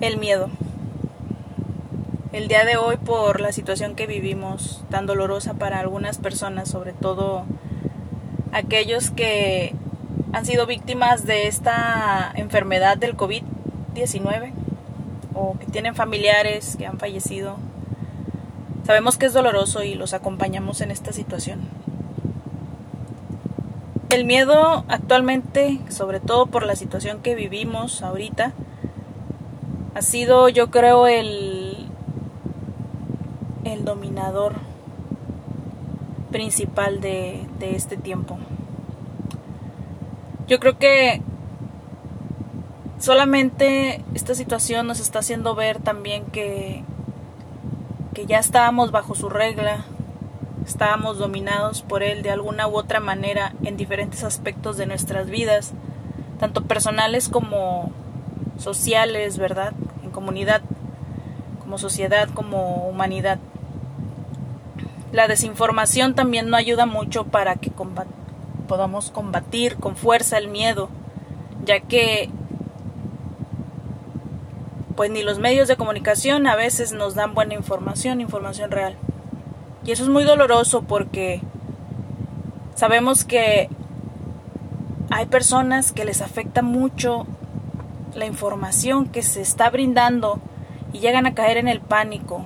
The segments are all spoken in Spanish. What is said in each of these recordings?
El miedo. El día de hoy por la situación que vivimos, tan dolorosa para algunas personas, sobre todo aquellos que han sido víctimas de esta enfermedad del COVID-19 o que tienen familiares que han fallecido. Sabemos que es doloroso y los acompañamos en esta situación. El miedo actualmente, sobre todo por la situación que vivimos ahorita, ha sido yo creo el, el dominador principal de, este tiempo. Yo creo que solamente esta situación nos está haciendo ver también que, que ya estábamos bajo su regla, estábamos dominados por él de alguna u otra manera en diferentes aspectos de nuestras vidas, tanto personales como sociales, ¿verdad? Como sociedad, como humanidad. La desinformación también no ayuda mucho para que podamos combatir con fuerza el miedo, ya que pues ni los medios de comunicación a veces nos dan buena información, información real. Y eso es muy doloroso porque sabemos que hay personas que les afecta mucho la información que se está brindando y llegan a caer en el pánico.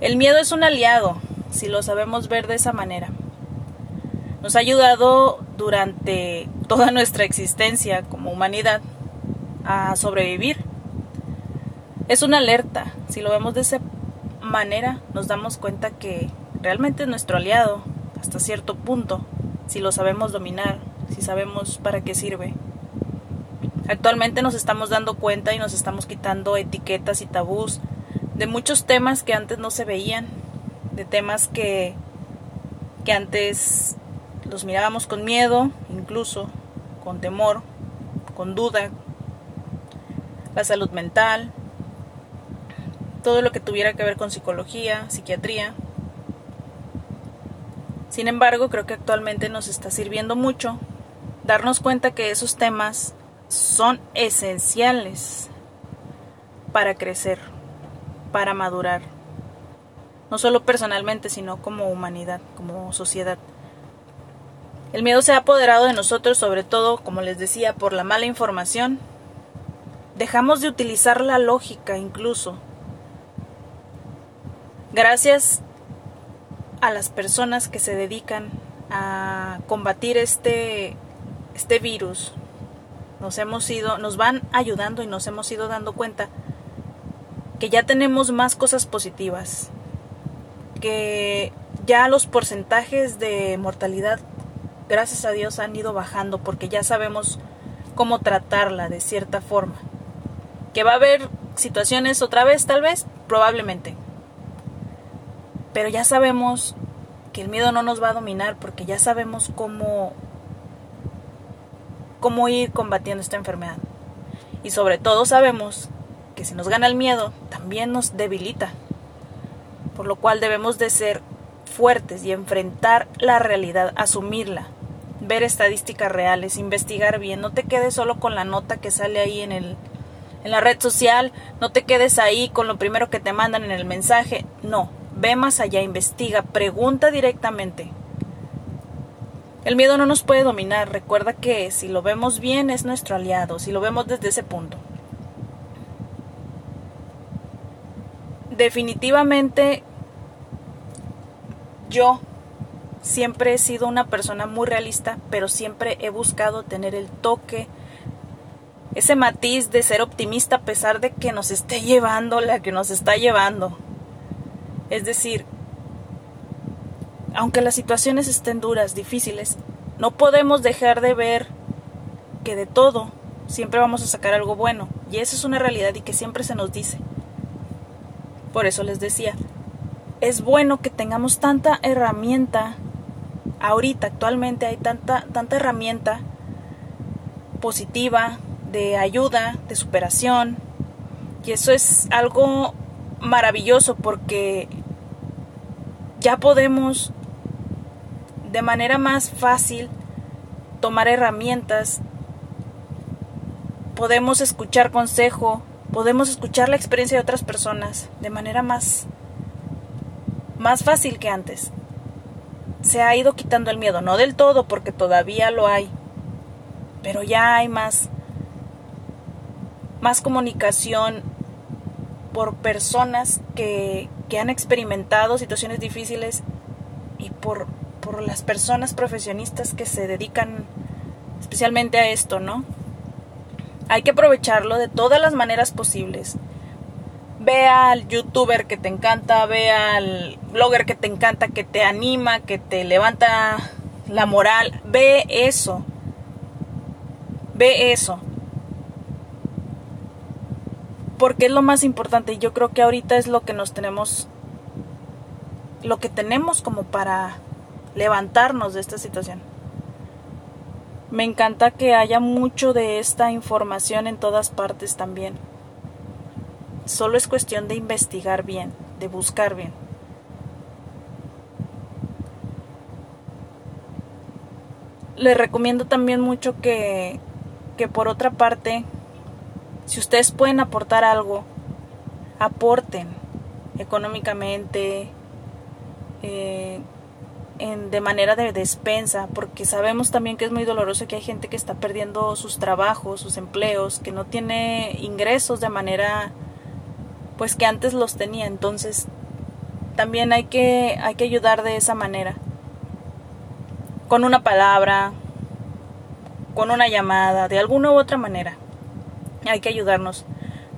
El miedo es un aliado, si lo sabemos ver de esa manera. Nos ha ayudado durante toda nuestra existencia como humanidad a sobrevivir. Es una alerta, si lo vemos de esa manera nos damos cuenta que realmente es nuestro aliado hasta cierto punto, si lo sabemos dominar, si sabemos para qué sirve. Actualmente nos estamos dando cuenta y nos estamos quitando etiquetas y tabús de muchos temas que antes no se veían, de temas que, que antes los mirábamos con miedo, incluso con temor, con duda, la salud mental, todo lo que tuviera que ver con psicología, psiquiatría. Sin embargo, creo que actualmente nos está sirviendo mucho darnos cuenta que esos temas son esenciales para crecer, para madurar, no solo personalmente, sino como humanidad, como sociedad. El miedo se ha apoderado de nosotros, sobre todo, como les decía, por la mala información. Dejamos de utilizar la lógica incluso. Gracias a las personas que se dedican a combatir este, este virus, nos hemos ido, nos van ayudando y nos hemos ido dando cuenta que ya tenemos más cosas positivas, que ya los porcentajes de mortalidad, gracias a Dios, han ido bajando porque ya sabemos cómo tratarla de cierta forma. Que va a haber situaciones otra vez, tal vez, probablemente. Pero ya sabemos que el miedo no nos va a dominar porque ya sabemos cómo cómo ir combatiendo esta enfermedad. Y sobre todo sabemos que si nos gana el miedo, también nos debilita. Por lo cual debemos de ser fuertes y enfrentar la realidad, asumirla, ver estadísticas reales, investigar bien, no te quedes solo con la nota que sale ahí en el en la red social, no te quedes ahí con lo primero que te mandan en el mensaje, no, ve más allá, investiga, pregunta directamente. El miedo no nos puede dominar. Recuerda que si lo vemos bien es nuestro aliado, si lo vemos desde ese punto. Definitivamente yo siempre he sido una persona muy realista, pero siempre he buscado tener el toque, ese matiz de ser optimista a pesar de que nos esté llevando la que nos está llevando. Es decir, aunque las situaciones estén duras, difíciles, no podemos dejar de ver que de todo siempre vamos a sacar algo bueno. Y eso es una realidad y que siempre se nos dice. Por eso les decía, es bueno que tengamos tanta herramienta. Ahorita, actualmente hay tanta, tanta herramienta positiva, de ayuda, de superación. Y eso es algo maravilloso porque ya podemos de manera más fácil tomar herramientas, podemos escuchar consejo podemos escuchar la experiencia de otras personas de manera más más fácil que antes. Se ha ido quitando el miedo, no del todo porque todavía lo hay, pero ya hay más más comunicación por personas que, que han experimentado situaciones difíciles y por, por las personas profesionistas que se dedican especialmente a esto, ¿no? Hay que aprovecharlo de todas las maneras posibles. Ve al youtuber que te encanta, ve al blogger que te encanta, que te anima, que te levanta la moral. Ve eso. Ve eso. Porque es lo más importante. Yo creo que ahorita es lo que nos tenemos. Lo que tenemos como para levantarnos de esta situación. Me encanta que haya mucho de esta información en todas partes también. Solo es cuestión de investigar bien, de buscar bien. Les recomiendo también mucho que, que por otra parte, si ustedes pueden aportar algo, aporten económicamente, eh, de manera de despensa, porque sabemos también que es muy doloroso que hay gente que está perdiendo sus trabajos, sus empleos, que no tiene ingresos de manera pues que antes los tenía. Entonces, también hay que hay que ayudar de esa manera. Con una palabra, con una llamada, de alguna u otra manera. Hay que ayudarnos.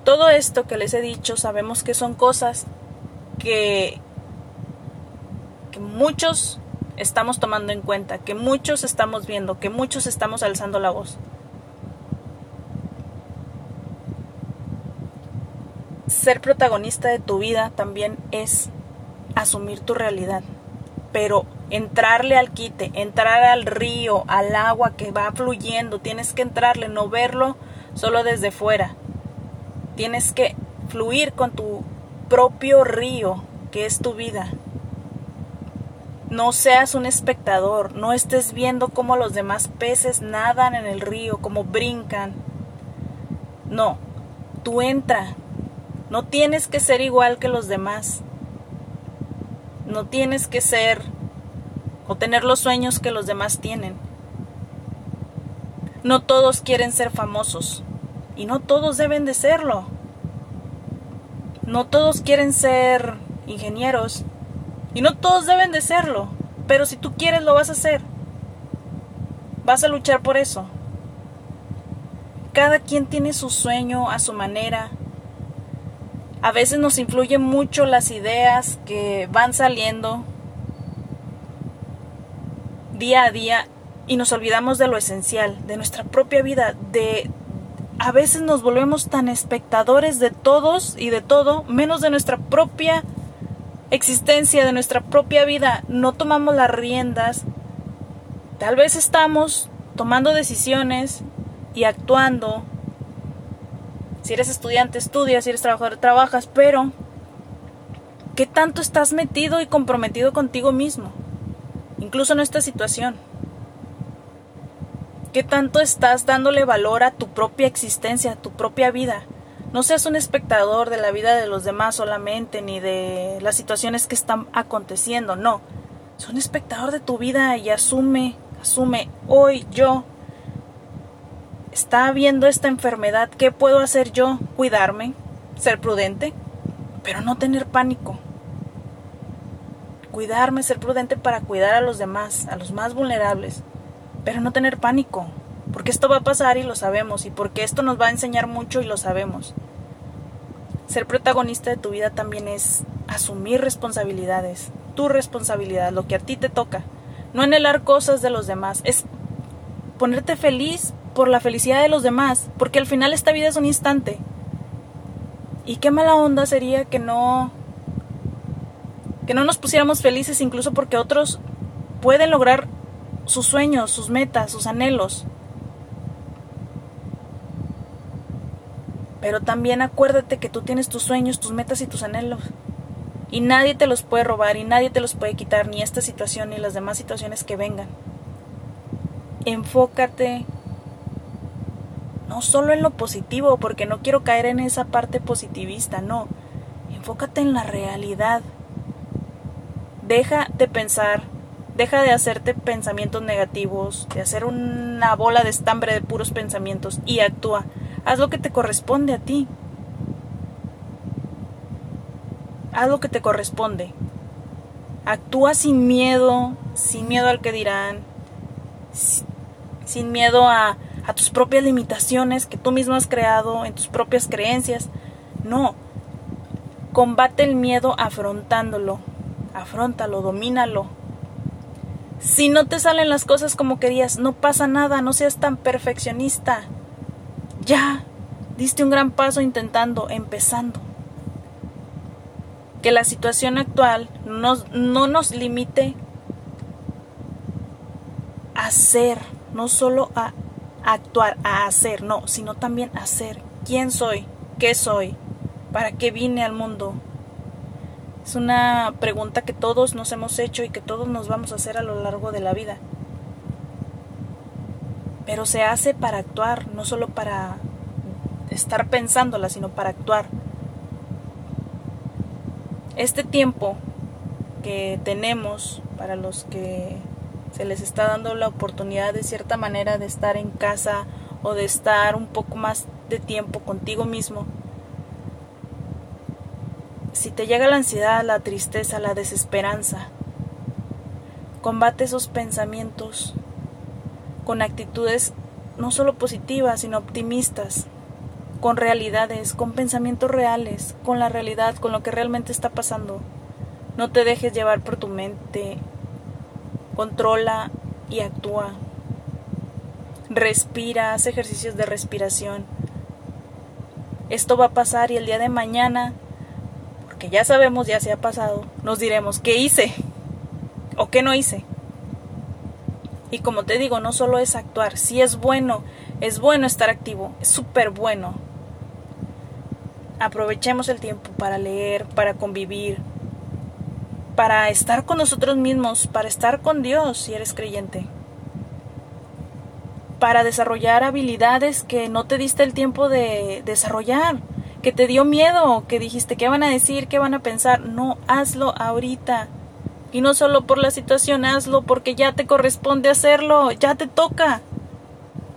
Todo esto que les he dicho, sabemos que son cosas que que muchos estamos tomando en cuenta, que muchos estamos viendo, que muchos estamos alzando la voz. Ser protagonista de tu vida también es asumir tu realidad, pero entrarle al quite, entrar al río, al agua que va fluyendo, tienes que entrarle, no verlo solo desde fuera. Tienes que fluir con tu propio río, que es tu vida. No seas un espectador, no estés viendo cómo los demás peces nadan en el río, cómo brincan. No, tú entra. No tienes que ser igual que los demás. No tienes que ser o tener los sueños que los demás tienen. No todos quieren ser famosos y no todos deben de serlo. No todos quieren ser ingenieros y no todos deben de serlo, pero si tú quieres lo vas a hacer. Vas a luchar por eso. Cada quien tiene su sueño a su manera. A veces nos influyen mucho las ideas que van saliendo día a día y nos olvidamos de lo esencial, de nuestra propia vida, de a veces nos volvemos tan espectadores de todos y de todo, menos de nuestra propia existencia, de nuestra propia vida, no tomamos las riendas, tal vez estamos tomando decisiones y actuando. Si eres estudiante, estudias, si eres trabajador, trabajas, pero ¿qué tanto estás metido y comprometido contigo mismo? Incluso en esta situación. ¿Qué tanto estás dándole valor a tu propia existencia, a tu propia vida? No seas un espectador de la vida de los demás solamente, ni de las situaciones que están aconteciendo, no. Sé un espectador de tu vida y asume, asume, hoy yo está habiendo esta enfermedad, ¿qué puedo hacer yo? Cuidarme, ser prudente, pero no tener pánico. Cuidarme, ser prudente para cuidar a los demás, a los más vulnerables, pero no tener pánico, porque esto va a pasar y lo sabemos, y porque esto nos va a enseñar mucho y lo sabemos. Ser protagonista de tu vida también es asumir responsabilidades, tu responsabilidad, lo que a ti te toca. No anhelar cosas de los demás, es ponerte feliz por la felicidad de los demás, porque al final esta vida es un instante. Y qué mala onda sería que no que no nos pusiéramos felices incluso porque otros pueden lograr sus sueños, sus metas, sus anhelos. Pero también acuérdate que tú tienes tus sueños, tus metas y tus anhelos. Y nadie te los puede robar y nadie te los puede quitar, ni esta situación ni las demás situaciones que vengan. Enfócate. no solo en lo positivo, porque no quiero caer en esa parte positivista, no. Enfócate en la realidad. Deja de pensar, deja de hacerte pensamientos negativos, de hacer una bola de estambre de puros pensamientos y actúa. Haz lo que te corresponde a ti. Haz lo que te corresponde. Actúa sin miedo, sin miedo al que dirán, sin miedo a, tus propias limitaciones que tú mismo has creado, en tus propias creencias. No. Combate el miedo afrontándolo. Afrontalo, domínalo. Si no te salen las cosas como querías, no pasa nada, no seas tan perfeccionista. Ya, diste un gran paso intentando, empezando. Que la situación actual no, no nos limite a ser, no solo a actuar, a hacer, no, sino también a ser. ¿Quién soy? ¿Qué soy? ¿Para qué vine al mundo? Es una pregunta que todos nos hemos hecho y que todos nos vamos a hacer a lo largo de la vida. Pero se hace para actuar, no solo para estar pensándola, sino para actuar. Este tiempo que tenemos para los que se les está dando la oportunidad de cierta manera de estar en casa o de estar un poco más de tiempo contigo mismo. Si te llega la ansiedad, la tristeza, la desesperanza, combate esos pensamientos con actitudes no solo positivas, sino optimistas, con realidades, con pensamientos reales, con la realidad, con lo que realmente está pasando. No te dejes llevar por tu mente controla y actúa. Respira, haz ejercicios de respiración. Esto va a pasar y el día de mañana, porque ya sabemos, ya se ha pasado, nos diremos qué hice o qué no hice. Y como te digo, no solo es actuar, si es bueno, es bueno estar activo, es súper bueno. Aprovechemos el tiempo para leer, para convivir, para estar con nosotros mismos, para estar con Dios si eres creyente, para desarrollar habilidades que no te diste el tiempo de desarrollar, que te dio miedo, que dijiste qué van a decir, qué van a pensar. No, hazlo ahorita. Y no solo por la situación, hazlo porque ya te corresponde hacerlo, ya te toca.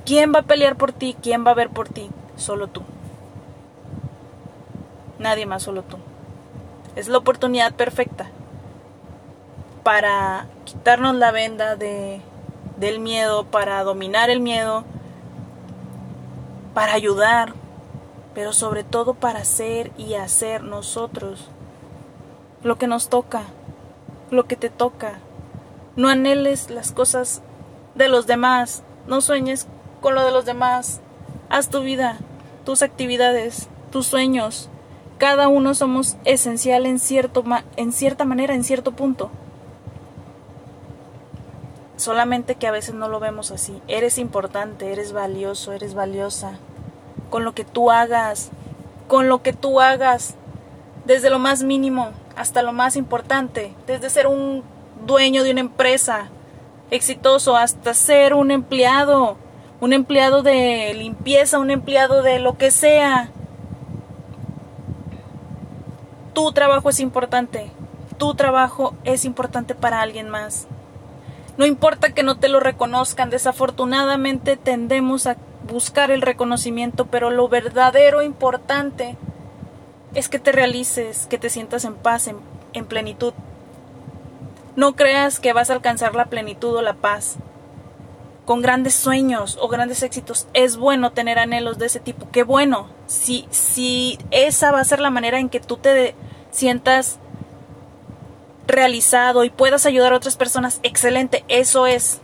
¿Quién va a pelear por ti? ¿Quién va a ver por ti? Solo tú. Nadie más, solo tú. Es la oportunidad perfecta para quitarnos la venda de, del miedo, para dominar el miedo, para ayudar, pero sobre todo para ser y hacer nosotros lo que nos toca, lo que te toca. No anheles las cosas de los demás, no sueñes con lo de los demás. Haz tu vida, tus actividades, tus sueños. Cada uno somos esencial en, cierto en cierta manera, en cierto punto solamente que a veces no lo vemos así. Eres importante, eres valioso, eres valiosa. Con lo que tú hagas, con lo que tú hagas, desde lo más mínimo hasta lo más importante, desde ser un dueño de una empresa exitoso hasta ser un empleado, un empleado de limpieza, un empleado de lo que sea. Tu trabajo es importante, tu trabajo es importante para alguien más. No importa que no te lo reconozcan, desafortunadamente tendemos a buscar el reconocimiento, pero lo verdadero importante es que te realices, que te sientas en paz, en, plenitud. No creas que vas a alcanzar la plenitud o la paz con grandes sueños o grandes éxitos. Es bueno tener anhelos de ese tipo. Qué bueno. Si, si esa va a ser la manera en que tú te sientas realizado y puedas ayudar a otras personas, excelente, eso es.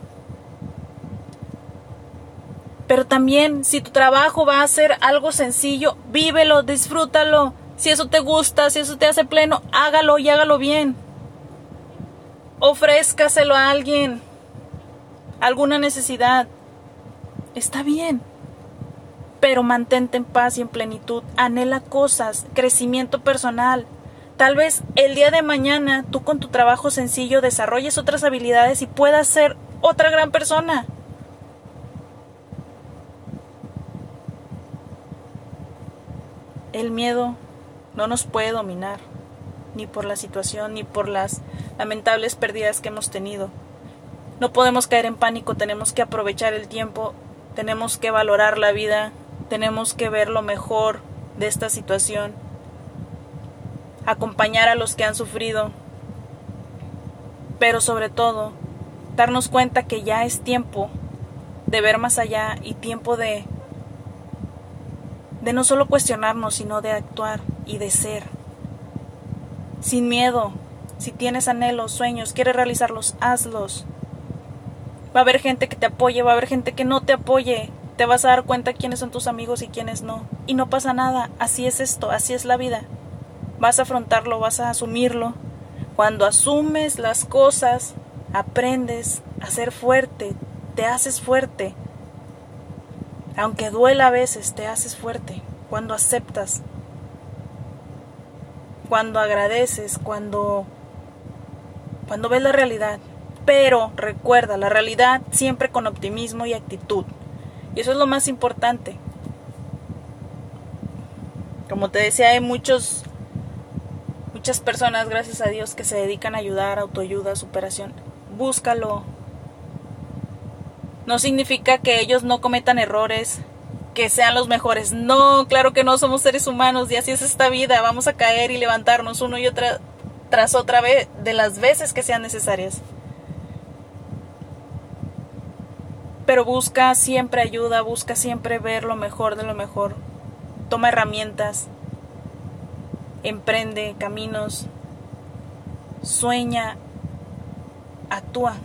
Pero también si tu trabajo va a ser algo sencillo, vívelo, disfrútalo. Si eso te gusta, si eso te hace pleno, hágalo y hágalo bien. Ofrézcaselo a alguien. Alguna necesidad. Está bien. Pero mantente en paz y en plenitud. Anhela cosas, crecimiento personal. Tal vez el día de mañana tú con tu trabajo sencillo desarrolles otras habilidades y puedas ser otra gran persona. el miedo no nos puede dominar, ni por la situación, ni por las lamentables pérdidas que hemos tenido. No podemos caer en pánico, tenemos que aprovechar el tiempo, tenemos que valorar la vida, tenemos que ver lo mejor de esta situación, acompañar a los que han sufrido, pero sobre todo darnos cuenta que ya es tiempo de ver más allá y tiempo de de no solo cuestionarnos, sino de actuar y de ser. Sin miedo, si tienes anhelos, sueños, quieres realizarlos, hazlos. Va a haber gente que te apoye, va a haber gente que no te apoye. Te vas a dar cuenta quiénes son tus amigos y quiénes no. Y no pasa nada, así es esto, así es la vida. Vas a afrontarlo, vas a asumirlo. Cuando asumes las cosas, aprendes a ser fuerte, te haces fuerte. Aunque duela a veces, te haces fuerte cuando aceptas, cuando agradeces, cuando cuando ves la realidad. Pero recuerda, la realidad siempre con optimismo y actitud. Y eso es lo más importante. Como te decía, hay muchos muchas personas, gracias a Dios, que se dedican a ayudar, autoayuda, superación. Búscalo, no significa que ellos no cometan errores, que sean los mejores. No, claro que no somos seres humanos y así es esta vida. Vamos a caer y levantarnos uno y otra tras otra vez de las veces que sean necesarias. Pero busca siempre ayuda, busca siempre ver lo mejor de lo mejor. Toma herramientas, emprende caminos, sueña, actúa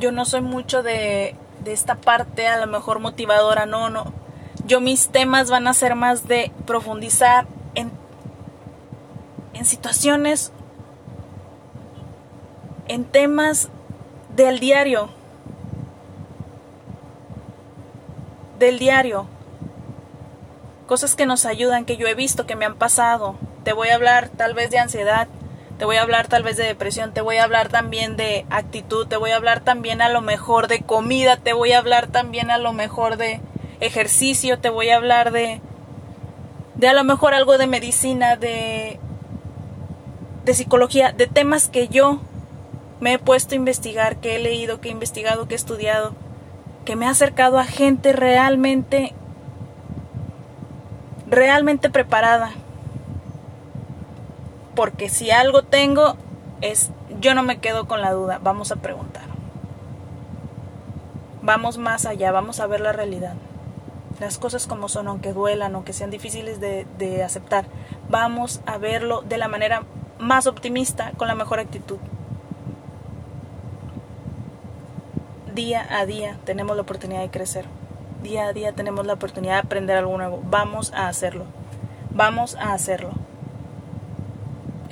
yo no soy mucho de, de esta parte a lo mejor motivadora, no, no. Yo mis temas van a ser más de profundizar en, en situaciones, en temas del diario, del diario, cosas que nos ayudan, que yo he visto, que me han pasado. Te voy a hablar tal vez de ansiedad, te voy a hablar tal vez de depresión, te voy a hablar también de actitud, te voy a hablar también a lo mejor de comida, te voy a hablar también a lo mejor de ejercicio, te voy a hablar de de a lo mejor algo de medicina, de de psicología, de temas que yo me he puesto a investigar, que he leído, que he investigado, que he estudiado, que me ha acercado a gente realmente realmente preparada porque si algo tengo es, yo no me quedo con la duda, vamos a preguntar. Vamos más allá, vamos a ver la realidad. Las cosas como son, aunque duelan, aunque sean difíciles de, de aceptar, vamos a verlo de la manera más optimista, con la mejor actitud. Día a día tenemos la oportunidad de crecer. Día a día tenemos la oportunidad de aprender algo nuevo. Vamos a hacerlo. Vamos a hacerlo.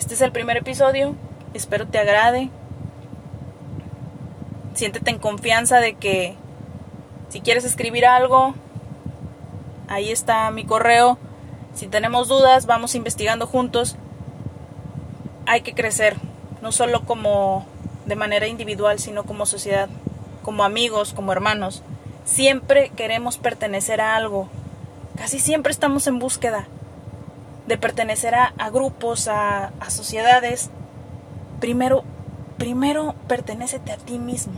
Este es el primer episodio, espero te agrade. Siéntete en confianza de que si quieres escribir algo, ahí está mi correo. Si tenemos dudas, vamos investigando juntos. Hay que crecer, no solo como de manera individual, sino como sociedad, como amigos, como hermanos. Siempre queremos pertenecer a algo. Casi siempre estamos en búsqueda de pertenecer a, grupos, a, sociedades, primero, primero a ti mismo.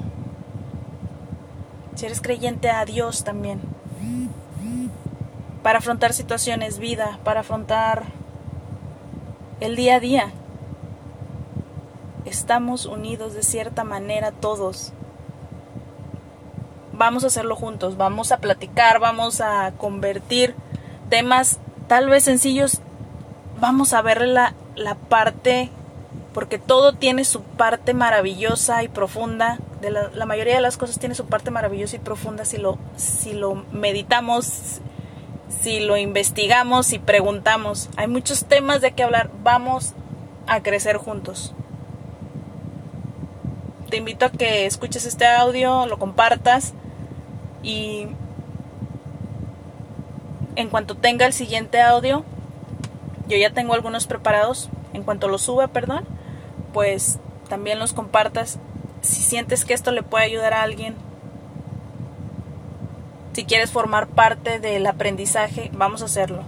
Si eres creyente a Dios también. Para afrontar situaciones, vida, para afrontar el día a día. Estamos unidos de cierta manera todos. Vamos a hacerlo juntos, vamos a platicar, vamos a convertir temas tal vez sencillos vamos a ver la, la parte, porque todo tiene su parte maravillosa y profunda, de la, mayoría de las cosas tiene su parte maravillosa y profunda si lo, si lo meditamos, si lo investigamos, si preguntamos. Hay muchos temas de que hablar, vamos a crecer juntos. Te invito a que escuches este audio, lo compartas y en cuanto tenga el siguiente audio, yo ya tengo algunos preparados. En cuanto los suba, perdón, pues también los compartas. Si sientes que esto le puede ayudar a alguien, Si quieres formar parte del aprendizaje, vamos a hacerlo.